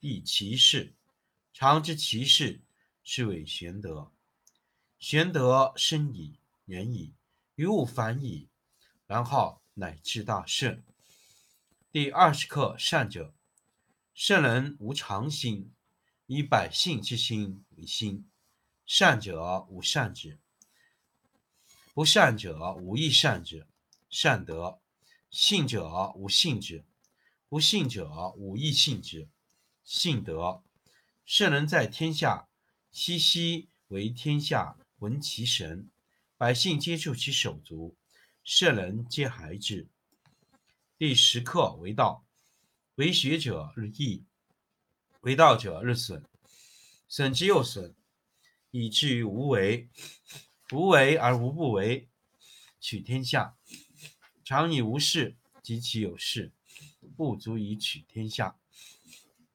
亦其事。常知其事，是谓玄德。玄德深矣，远矣，于物反矣，然后乃至大圣。第二十课善者，圣人无常心，以百姓之心为心。善者无善之，不善者无亦善之。善德，信者无信之，不信者无亦信之。信德，圣人在天下，熙熙为天下闻其神，百姓皆助其手足，圣人皆孩之。第十课为道，为学者日益，为道者日损，损之又损，以至于无为。无为而无不为，取天下常以无事，及其有事，不足以取天下。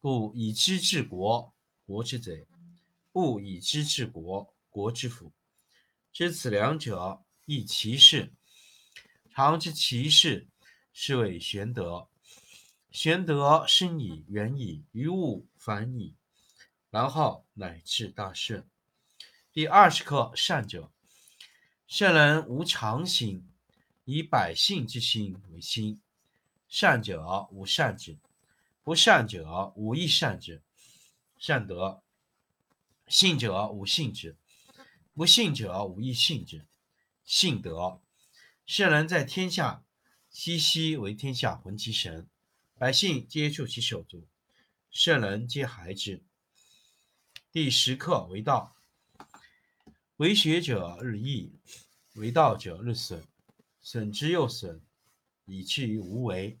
故以知治国，国之贼；不以知治国，国之福。知此两者，亦其事。常知其事。是谓玄德。玄德深矣，远矣，于物反矣，然后乃至大圣。第二十课善者，圣人无常心，以百姓之心为心。善者无善之，不善者无亦善之。善德，信者无信之，不信者无亦信之。信德，圣人在天下。熙熙为天下浑其神，百姓皆助其手足，圣人皆孩之。第十课为道，为学者日益，为道者日损，损之又损，以至于无为。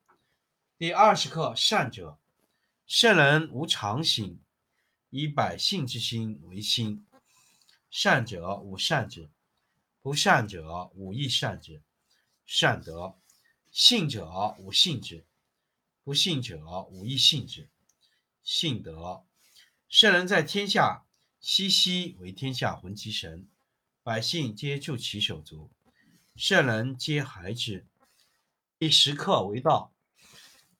第二十课善者，圣人无常心，以百姓之心为心。善者无善之。不善者无亦善之。善德，信者无信之，不信者无亦信之。信德，圣人在天下，熙熙为天下浑其神，百姓皆助其手足，圣人皆孩之。第十课为道，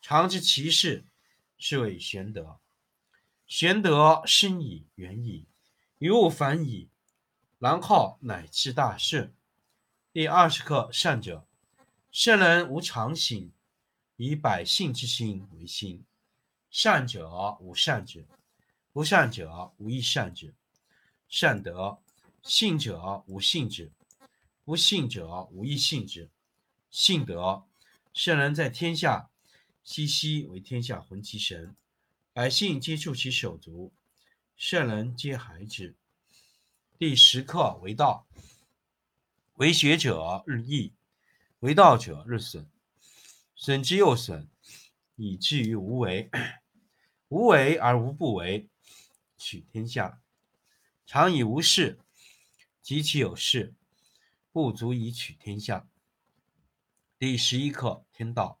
常知其事，是谓玄德。玄德深矣，远矣，于物反矣，然后乃至大顺。第二十课：善者，圣人无常心，以百姓之心为心。善者无善之，不善者无亦善之。善德，信者无信之，不信者无亦信之。信德，圣人在天下，熙熙为天下浑其神，百姓皆助其手足，圣人皆孩之。第十课：为道。为学者日益，为道者日损，损之又损，以至于无为。无为而无不为，取天下常以无事，及其有事，不足以取天下。第十一课：天道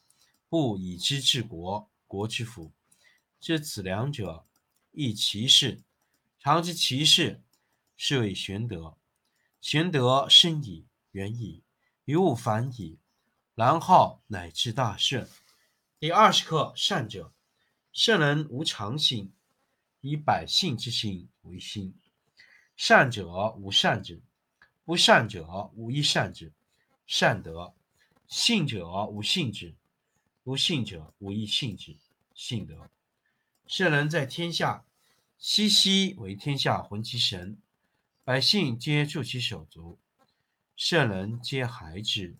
不以知治国，国之福。知此两者，亦其事。常知其事，是谓玄德。玄德深矣，远矣，于物反矣，然后乃至大顺。第二十课：善者，圣人无常心，以百姓之心为心。善者无善之，不善者无亦善之。善德，信者无信之，不信者无以信之。信德，圣人在天下，熙熙为天下浑其神。百姓皆助其手足，圣人皆孩之。